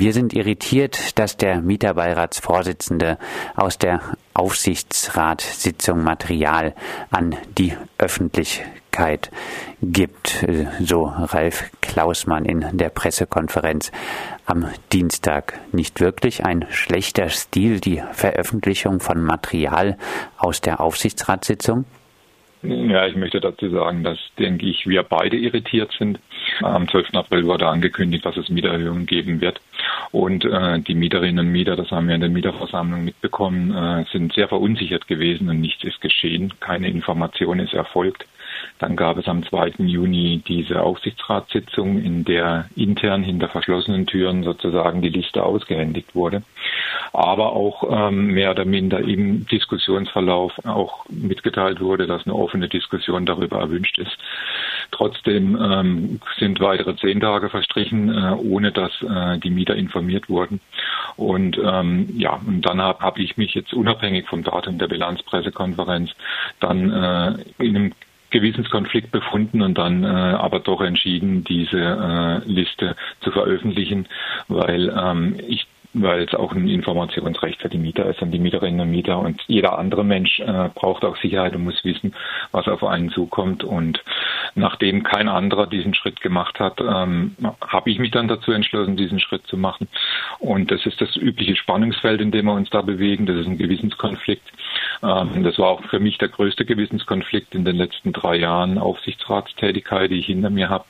Wir sind irritiert, dass der Mieterbeiratsvorsitzende aus der Aufsichtsratssitzung Material an die Öffentlichkeit gibt, so Ralf Klausmann in der Pressekonferenz am Dienstag. Nicht wirklich ein schlechter Stil, die Veröffentlichung von Material aus der Aufsichtsratssitzung? Ja, ich möchte dazu sagen, dass, denke ich, wir beide irritiert sind. Am 12. April wurde angekündigt, dass es Mieterhöhungen geben wird. Und äh, die Mieterinnen und Mieter, das haben wir in der Mieterversammlung mitbekommen, äh, sind sehr verunsichert gewesen und nichts ist geschehen. Keine Information ist erfolgt. Dann gab es am 2. Juni diese Aufsichtsratssitzung, in der intern hinter verschlossenen Türen sozusagen die Liste ausgehändigt wurde. Aber auch ähm, mehr oder minder im Diskussionsverlauf auch mitgeteilt wurde, dass eine offene Diskussion darüber erwünscht ist. Trotzdem ähm, sind weitere zehn Tage verstrichen, äh, ohne dass äh, die Mieter informiert wurden. Und ähm, ja, und dann habe hab ich mich jetzt unabhängig vom Datum der Bilanzpressekonferenz dann äh, in einem Gewissenskonflikt befunden und dann äh, aber doch entschieden, diese äh, Liste zu veröffentlichen, weil ähm, ich weil es auch ein Informationsrecht für die Mieter ist und die Mieterinnen und Mieter und jeder andere Mensch äh, braucht auch Sicherheit und muss wissen, was auf einen zukommt. Und nachdem kein anderer diesen Schritt gemacht hat, ähm, habe ich mich dann dazu entschlossen, diesen Schritt zu machen. Und das ist das übliche Spannungsfeld, in dem wir uns da bewegen, das ist ein Gewissenskonflikt das war auch für mich der größte Gewissenskonflikt in den letzten drei Jahren Aufsichtsratstätigkeit, die ich hinter mir habe.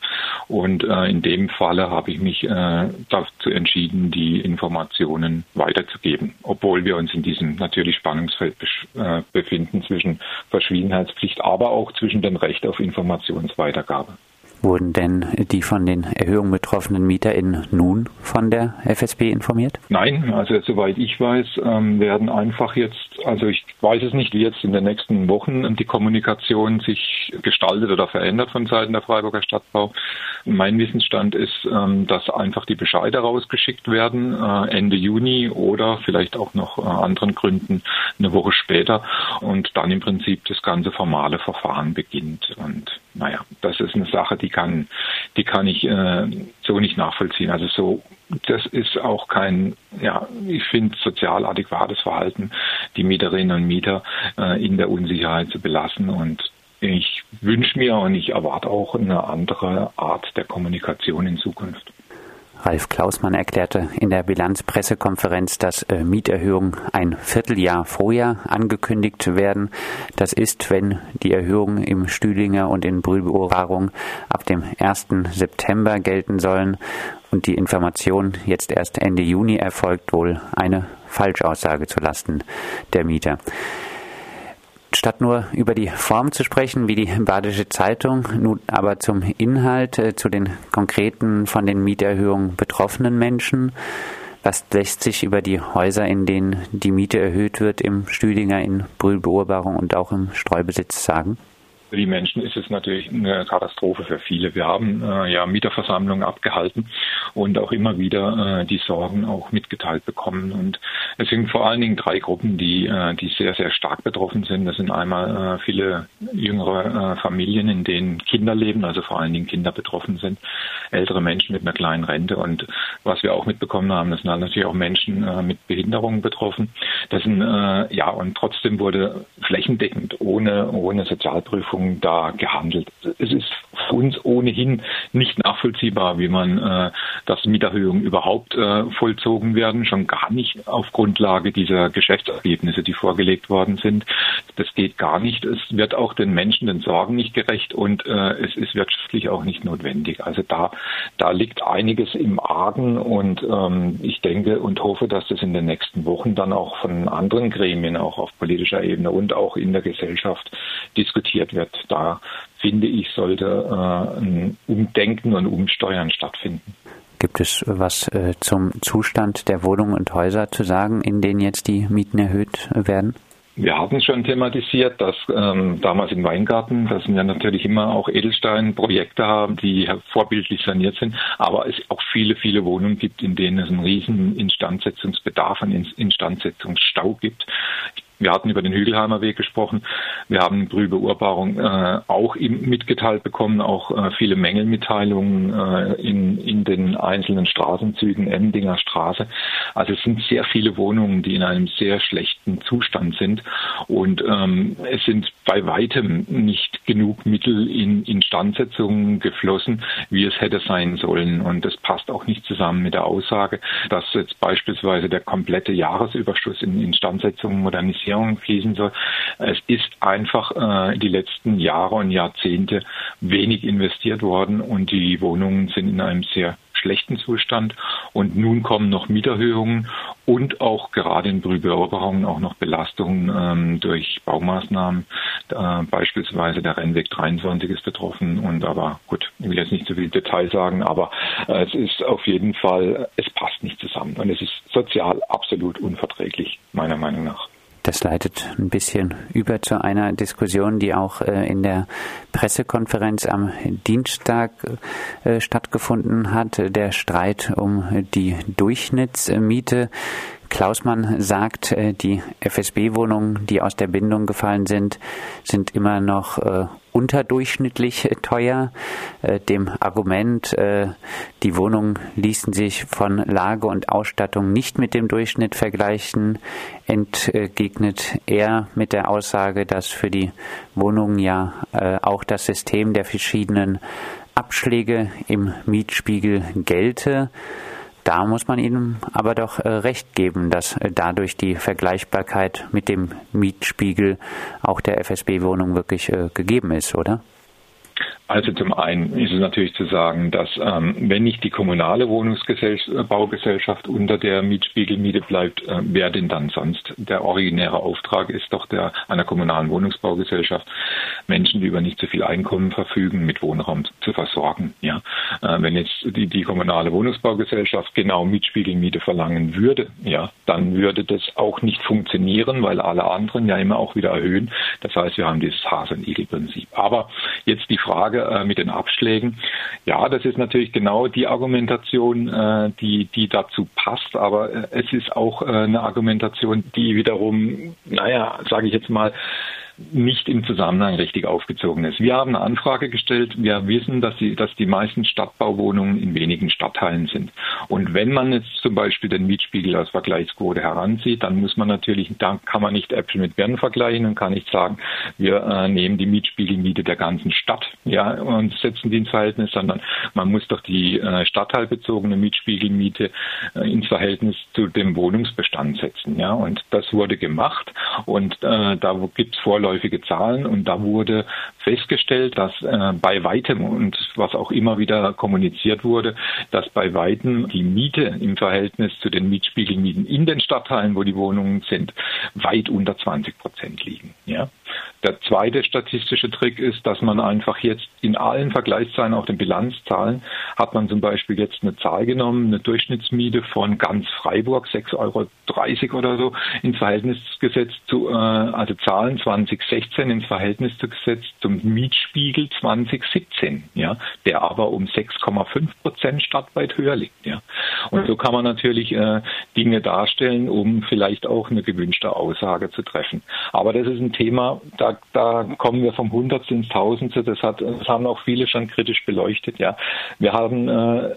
Und äh, in dem Falle habe ich mich äh, dazu entschieden, die Informationen weiterzugeben, obwohl wir uns in diesem natürlich Spannungsfeld äh, befinden zwischen Verschwiegenheitspflicht, aber auch zwischen dem Recht auf Informationsweitergabe. Wurden denn die von den Erhöhungen betroffenen MieterInnen nun von der FSB informiert? Nein, also soweit ich weiß, ähm, werden einfach jetzt, also ich weiß es nicht, wie jetzt in den nächsten Wochen die Kommunikation sich gestaltet oder verändert von Seiten der Freiburger Stadtbau. Mein Wissensstand ist, ähm, dass einfach die Bescheide rausgeschickt werden, äh, Ende Juni oder vielleicht auch noch äh, anderen Gründen eine Woche später und dann im Prinzip das ganze formale Verfahren beginnt. Und naja, das ist eine Sache, die kann, die kann ich äh, so nicht nachvollziehen. Also so, das ist auch kein, ja, ich finde sozial adäquates Verhalten, die Mieterinnen und Mieter äh, in der Unsicherheit zu belassen und ich wünsche mir und ich erwarte auch eine andere Art der Kommunikation in Zukunft. Ralf Klausmann erklärte in der Bilanzpressekonferenz, dass äh, Mieterhöhungen ein Vierteljahr vorher angekündigt werden. Das ist, wenn die Erhöhungen im Stühlinger und in Brühlbeobahrung ab dem 1. September gelten sollen und die Information jetzt erst Ende Juni erfolgt, wohl eine Falschaussage zu Lasten der Mieter. Statt nur über die Form zu sprechen, wie die Badische Zeitung, nun aber zum Inhalt, äh, zu den konkreten von den Mieterhöhungen betroffenen Menschen. Was lässt sich über die Häuser, in denen die Miete erhöht wird, im Stüdinger, in Brühlbeobahrung und auch im Streubesitz sagen? Für die Menschen ist es natürlich eine Katastrophe für viele. Wir haben äh, ja Mieterversammlungen abgehalten und auch immer wieder äh, die Sorgen auch mitgeteilt bekommen. Und es sind vor allen Dingen drei Gruppen, die, äh, die sehr, sehr stark betroffen sind. Das sind einmal äh, viele jüngere äh, Familien, in denen Kinder leben, also vor allen Dingen Kinder betroffen sind, ältere Menschen mit einer kleinen Rente. Und was wir auch mitbekommen haben, das sind natürlich auch Menschen äh, mit Behinderungen betroffen. Das sind, ja, und trotzdem wurde flächendeckend ohne, ohne Sozialprüfung Wirkung da gehandelt. Es ist für uns ohnehin nicht nachvollziehbar, wie man, äh, dass Mieterhöhungen überhaupt äh, vollzogen werden, schon gar nicht auf Grundlage dieser Geschäftsergebnisse, die vorgelegt worden sind. Das geht gar nicht. Es wird auch den Menschen, den Sorgen nicht gerecht und äh, es ist wirtschaftlich auch nicht notwendig. Also da, da liegt einiges im Argen und ähm, ich denke und hoffe, dass das in den nächsten Wochen dann auch von anderen Gremien, auch auf politischer Ebene und auch in der Gesellschaft diskutiert wird. Da finde ich, sollte äh, ein Umdenken und Umsteuern stattfinden. Gibt es was äh, zum Zustand der Wohnungen und Häuser zu sagen, in denen jetzt die Mieten erhöht werden? Wir hatten schon thematisiert, dass ähm, damals im Weingarten, dass wir natürlich immer auch Edelstein-Projekte haben, die vorbildlich saniert sind, aber es auch viele, viele Wohnungen gibt, in denen es einen riesen Instandsetzungsbedarf, einen Instandsetzungsstau gibt Wir hatten über den Hügelheimer Weg gesprochen. Wir haben Brühe-Beurbarung äh, auch mitgeteilt bekommen, auch äh, viele Mängelmitteilungen äh, in, in den einzelnen Straßenzügen, Emdinger Straße. Also es sind sehr viele Wohnungen, die in einem sehr schlechten Zustand sind. Und ähm, es sind bei weitem nicht genug Mittel in Instandsetzungen geflossen, wie es hätte sein sollen. Und das passt auch nicht zusammen mit der Aussage, dass jetzt beispielsweise der komplette Jahresüberschuss in Instandsetzungen, Modernisierungen fließen soll. Es ist einfach äh, die letzten Jahre und Jahrzehnte wenig investiert worden und die Wohnungen sind in einem sehr schlechten Zustand. Und nun kommen noch Mieterhöhungen und auch gerade in Brüberoberungen auch noch Belastungen ähm, durch Baumaßnahmen. Äh, beispielsweise der Rennweg 23 ist betroffen. Und aber gut, ich will jetzt nicht zu viel Detail sagen, aber äh, es ist auf jeden Fall, es passt nicht zusammen. Und es ist sozial absolut unverträglich, meiner Meinung nach. Das leitet ein bisschen über zu einer Diskussion, die auch äh, in der Pressekonferenz am Dienstag äh, stattgefunden hat. Der Streit um die Durchschnittsmiete. Klausmann sagt, äh, die FSB-Wohnungen, die aus der Bindung gefallen sind, sind immer noch unterdurchschnittlich teuer. Äh, dem Argument, die Wohnungen ließen sich von Lage und Ausstattung nicht mit dem Durchschnitt vergleichen, entgegnet er mit der Aussage, dass für die Wohnungen ja auch das System der verschiedenen Abschläge im Mietspiegel gelte. Da muss man Ihnen aber doch äh, recht geben, dass äh, dadurch die Vergleichbarkeit mit dem Mietspiegel auch der FSB-Wohnung wirklich äh, gegeben ist, oder? Also zum einen ist es natürlich zu sagen, dass ähm, wenn nicht die kommunale Wohnungsbaugesellschaft unter der Mietspiegelmiete bleibt, äh, wer denn dann sonst? Der originäre Auftrag ist doch der einer kommunalen Wohnungsbaugesellschaft, Menschen, die über nicht so viel Einkommen verfügen, mit Wohnraum zu versorgen. Ja, äh, wenn jetzt die, die kommunale Wohnungsbaugesellschaft genau Mietspiegelmiete verlangen würde, ja, dann würde das auch nicht funktionieren, weil alle anderen ja immer auch wieder erhöhen. Das heißt, wir haben dieses Hase- und Igel-Prinzip. Aber jetzt die Frage Frage äh, mit den Abschlägen. Ja, das ist natürlich genau die Argumentation, äh, die, die dazu passt, aber äh, es ist auch äh, eine Argumentation, die wiederum, naja, sage ich jetzt mal, nicht im Zusammenhang richtig aufgezogen ist. Wir haben eine Anfrage gestellt. Wir wissen, dass die, dass die meisten Stadtbauwohnungen in wenigen Stadtteilen sind. Und wenn man jetzt zum Beispiel den Mietspiegel als Vergleichsquote heranzieht, dann muss man natürlich, da kann man nicht Äpfel mit Birnen vergleichen und kann nicht sagen, wir äh, nehmen die Mietspiegelmiete der ganzen Stadt, ja, und setzen die ins Verhältnis, sondern man muss doch die äh, stadtteilbezogene Mietspiegelmiete äh, ins Verhältnis zu dem Wohnungsbestand setzen, ja. Und das wurde gemacht und äh, da gibt es Vorläufe rückläufige Zahlen und da wurde festgestellt, dass äh, bei weitem und was auch immer wieder kommuniziert wurde, dass bei weitem die Miete im Verhältnis zu den Mietspiegelmieten in den Stadtteilen, wo die Wohnungen sind, weit unter 20 Prozent liegen. Ja? Der zweite statistische Trick ist, dass man einfach jetzt in allen Vergleichszahlen, auch den Bilanzzahlen, hat man zum Beispiel jetzt eine Zahl genommen, eine Durchschnittsmiete von ganz Freiburg, 6,30 Euro oder so, ins Verhältnis gesetzt zu, äh, also Zahlen 2016 ins Verhältnis gesetzt zum Mietspiegel 2017, ja, der aber um 6,5 Prozent stadtweit höher liegt, ja. Und so kann man natürlich äh, Dinge darstellen, um vielleicht auch eine gewünschte Aussage zu treffen. Aber das ist ein Thema, da, da kommen wir vom Hundertste ins Tausendste. Das, hat, das haben auch viele schon kritisch beleuchtet. Ja, wir haben äh,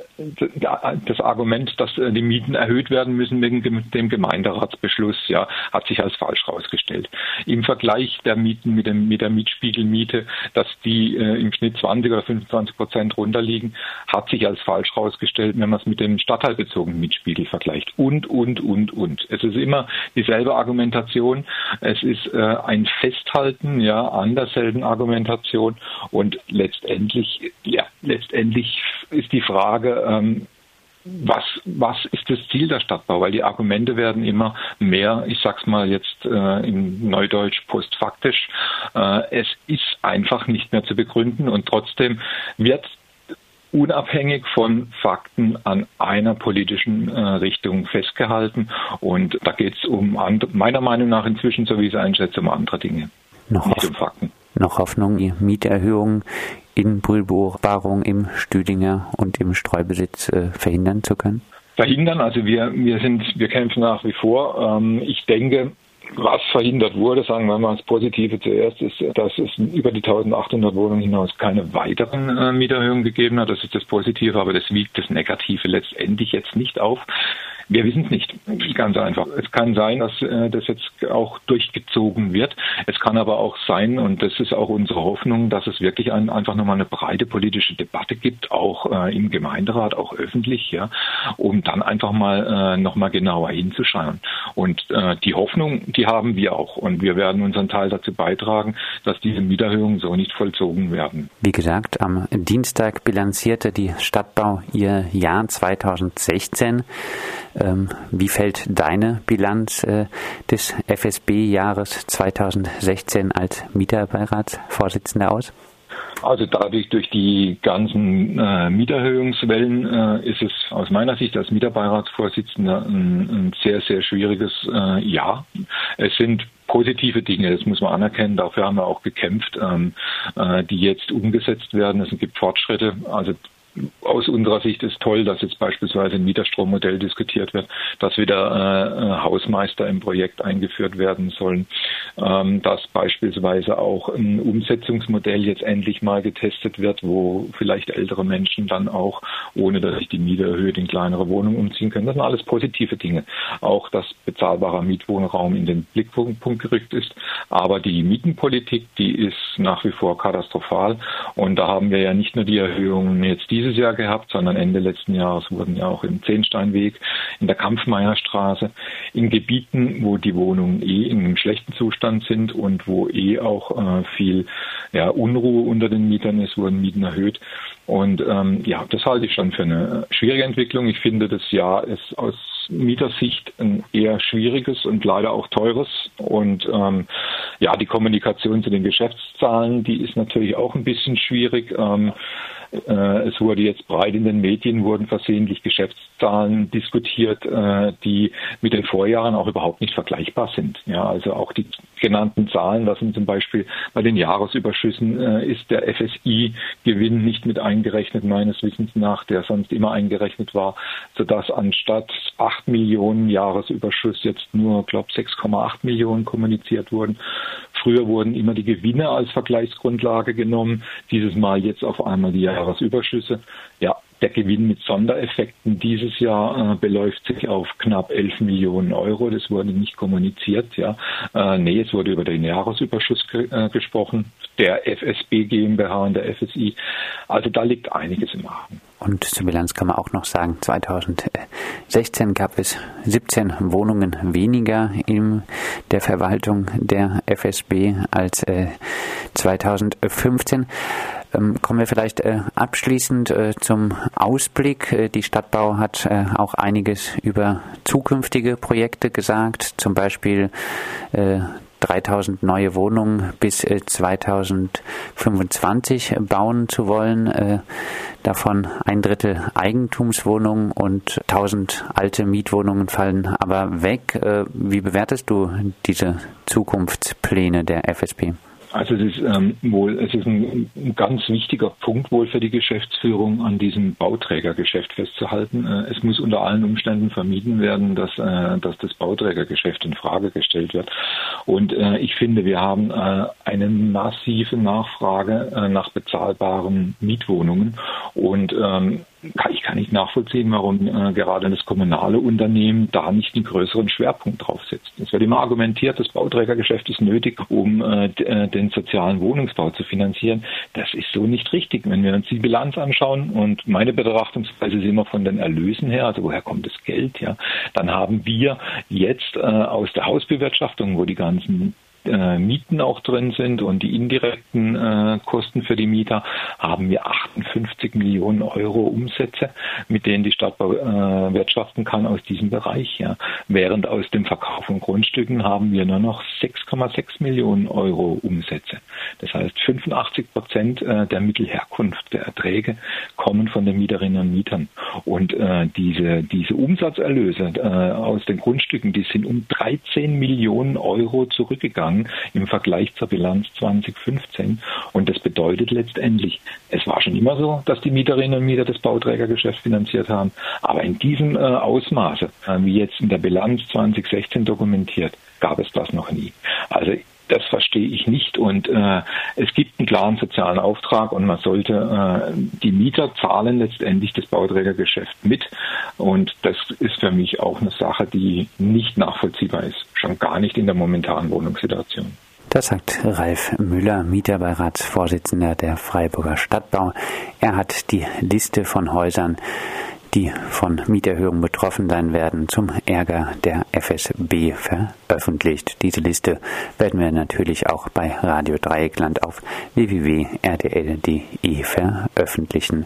das Argument, dass äh, die Mieten erhöht werden müssen wegen dem Gemeinderatsbeschluss, ja, hat sich als falsch herausgestellt. Im Vergleich der Mieten mit, dem, mit der Mietspiegelmiete, dass die äh, im Schnitt 20 oder 25 Prozent runterliegen, hat sich als falsch herausgestellt, wenn man es mit dem stadtteilbezogenen Mietspiegel vergleicht. Und, und, und, und. Es ist immer dieselbe Argumentation. Es ist äh, ein Festhalten ja, an derselben Argumentation und letztendlich, ja, letztendlich ist die Frage, ähm, was, was ist das Ziel der Stadtbau? Weil die Argumente werden immer mehr, ich sag's mal jetzt äh, in Neudeutsch postfaktisch. Äh, es ist einfach nicht mehr zu begründen und trotzdem wird unabhängig von Fakten an einer politischen äh, Richtung festgehalten. Und da geht es um meiner Meinung nach inzwischen, so wie ich es einschätze, um andere Dinge. Noch, nicht um Fakten. noch Hoffnung, Mieterhöhungen in Brühlbeobachtung im Stüdinger und im Streubesitz äh, verhindern zu können? Verhindern, also wir, wir sind, wir kämpfen nach wie vor. Ähm, ich denke, Was verhindert wurde, sagen wir mal das Positive zuerst, ist, dass es über die 1800 Wohnungen hinaus keine weiteren äh, Mieterhöhungen gegeben hat. Das ist das Positive, aber das wiegt das Negative letztendlich jetzt nicht auf. Wir wissen es nicht, ganz einfach. Es kann sein, dass äh, das jetzt auch durchgezogen wird. Es kann aber auch sein, und das ist auch unsere Hoffnung, dass es wirklich ein, einfach nochmal eine breite politische Debatte gibt, auch äh, im Gemeinderat, auch öffentlich, ja, um dann einfach mal äh, nochmal genauer hinzuschauen. Und äh, die Hoffnung, die haben wir auch. Und wir werden unseren Teil dazu beitragen, dass diese Mieterhöhungen so nicht vollzogen werden. Wie gesagt, am Dienstag bilanzierte die Stadtbau ihr Jahr 2016. Ähm, wie fällt deine Bilanz äh, des FSB-Jahres 2016 als Mieterbeiratsvorsitzender aus? Also dadurch durch die ganzen äh, Mieterhöhungswellen äh, ist es aus meiner Sicht als Mieterbeiratsvorsitzender ein, ein sehr, sehr schwieriges äh, Jahr. Es sind positive Dinge, das muss man anerkennen, dafür haben wir auch gekämpft, ähm, äh, die jetzt umgesetzt werden. Es gibt Fortschritte. Also aus unserer Sicht ist toll, dass jetzt beispielsweise ein Mieterstrommodell diskutiert wird, dass wieder äh, äh, Hausmeister im Projekt eingeführt werden sollen, ähm, dass beispielsweise auch ein Umsetzungsmodell jetzt endlich mal getestet wird, wo vielleicht ältere Menschen dann auch, ohne dass sich die Miete erhöht, in kleinere Wohnungen umziehen können. Das sind alles positive Dinge. Auch, dass bezahlbarer Mietwohnraum in den Blickpunkt gerückt ist. Aber die Mietenpolitik, die ist nach wie vor katastrophal. Und da haben wir ja nicht nur die Erhöhungen jetzt die dieses Jahr gehabt, sondern Ende letzten Jahres wurden ja auch im Zehnsteinweg, in der Kampfmeierstraße, in Gebieten, wo die Wohnungen eh in einem schlechten Zustand sind und wo eh auch äh, viel ja, Unruhe unter den Mietern ist, wurden Mieten erhöht. Und ähm, ja, das halte ich schon für eine schwierige Entwicklung. Ich finde, das Jahr ist aus Mietersicht ein eher schwieriges und leider auch teures. Und ähm, ja, die Kommunikation zu den Geschäftszahlen, die ist natürlich auch ein bisschen schwierig. Ähm, äh, es wurde jetzt breit in den Medien, wurden versehentlich Geschäftszahlen diskutiert, äh, die mit den Vorjahren auch überhaupt nicht vergleichbar sind. Ja, also auch die genannten Zahlen, da sind zum Beispiel bei den Jahresüberschüssen äh, ist der FSI-Gewinn nicht mit eingerechnet, meines Wissens nach, der sonst immer eingerechnet war, sodass anstatt 8 Millionen Jahresüberschuss jetzt nur, glaube 6,8 Millionen kommuniziert wurden. Früher wurden immer die Gewinne als Vergleichsgrundlage genommen, dieses Mal jetzt auf einmal die Jahresüberschüsse. Ja, der Gewinn mit Sondereffekten dieses Jahr äh, beläuft sich auf knapp 11 Millionen Euro. Das wurde nicht kommuniziert. Ja, äh, nee, es wurde über den Jahresüberschuss ge äh, gesprochen, der FSB GmbH und der FSI. Also da liegt einiges im Argen. Und zur Bilanz kann man auch noch sagen, 2016 gab es 17 Wohnungen weniger in der Verwaltung der FSB als äh, 2015. Ähm, kommen wir vielleicht äh, abschließend äh, zum Ausblick. Äh, die Stadtbau hat auch einiges über zukünftige Projekte gesagt, zum Beispiel 3000 neue Wohnungen bis 2025 bauen zu wollen davon ein Drittel Eigentumswohnungen und 1000 alte Mietwohnungen fallen aber weg. Wie bewertest du diese Zukunftspläne der FSP? Also es ist ähm, wohl, es ist ein, ein, ganz wichtiger Punkt wohl für die Geschäftsführung, an diesem Bauträgergeschäft festzuhalten. Äh, es muss unter allen Umständen vermieden werden, dass, äh, dass das Bauträgergeschäft in Frage gestellt wird. Und äh, ich finde, wir haben äh, eine massive Nachfrage äh, nach bezahlbaren Mietwohnungen und ähm, ich kann nicht nachvollziehen, warum äh, gerade das kommunale Unternehmen da nicht einen größeren Schwerpunkt drauf setzt. Es wird immer argumentiert, das Bauträgergeschäft ist nötig, um äh, äh, den sozialen Wohnungsbau zu finanzieren. Das ist so nicht richtig. Wenn wir uns die Bilanz anschauen und meine Betrachtungsweise ist immer von den Erlösen her, also woher kommt das Geld, ja, dann haben wir jetzt äh, aus der Hausbewirtschaftung, wo die ganzen äh, Mieten auch drin sind und die indirekten äh, Kosten für die Mieter, haben wir 58 Millionen Euro Umsätze, mit denen die Stadt äh, wirtschaften kann aus diesem Bereich. Ja. Während aus dem Verkauf von Grundstücken haben wir nur noch 6,6 Millionen Euro Umsätze. Das heißt, 85 Prozent äh, der Mittelherkunft der Erträge kommen von den Mieterinnen und Mietern. Und äh, diese, diese Umsatzerlöse äh, aus den Grundstücken, die sind um 13 Millionen Euro zurückgegangen zurückgegangen im Vergleich zur Bilanz 2015. Und das bedeutet letztendlich, es war schon immer so, dass die Mieterinnen und Mieter das Bauträgergeschäft finanziert haben. Aber in diesem äh, Ausmaße, äh, wie jetzt in der Bilanz 2016 dokumentiert, gab es das noch nie. Also das verstehe ich nicht. Und äh, es gibt einen klaren sozialen Auftrag und man sollte äh, die Mieter zahlen letztendlich das Bauträgergeschäft mit. Und das ist für mich auch eine Sache, die nicht nachvollziehbar ist, schon gar nicht in der momentanen Wohnungssituation. Das sagt Ralf Müller, Mieterbeiratsvorsitzender der Freiburger Stadtbau. Er hat die Liste von Häusern die von Mieterhöhungen betroffen sein werden, zum Ärger der FSB veröffentlicht. Diese Liste werden wir natürlich auch bei Radio Dreieckland auf www.rdl.de veröffentlichen.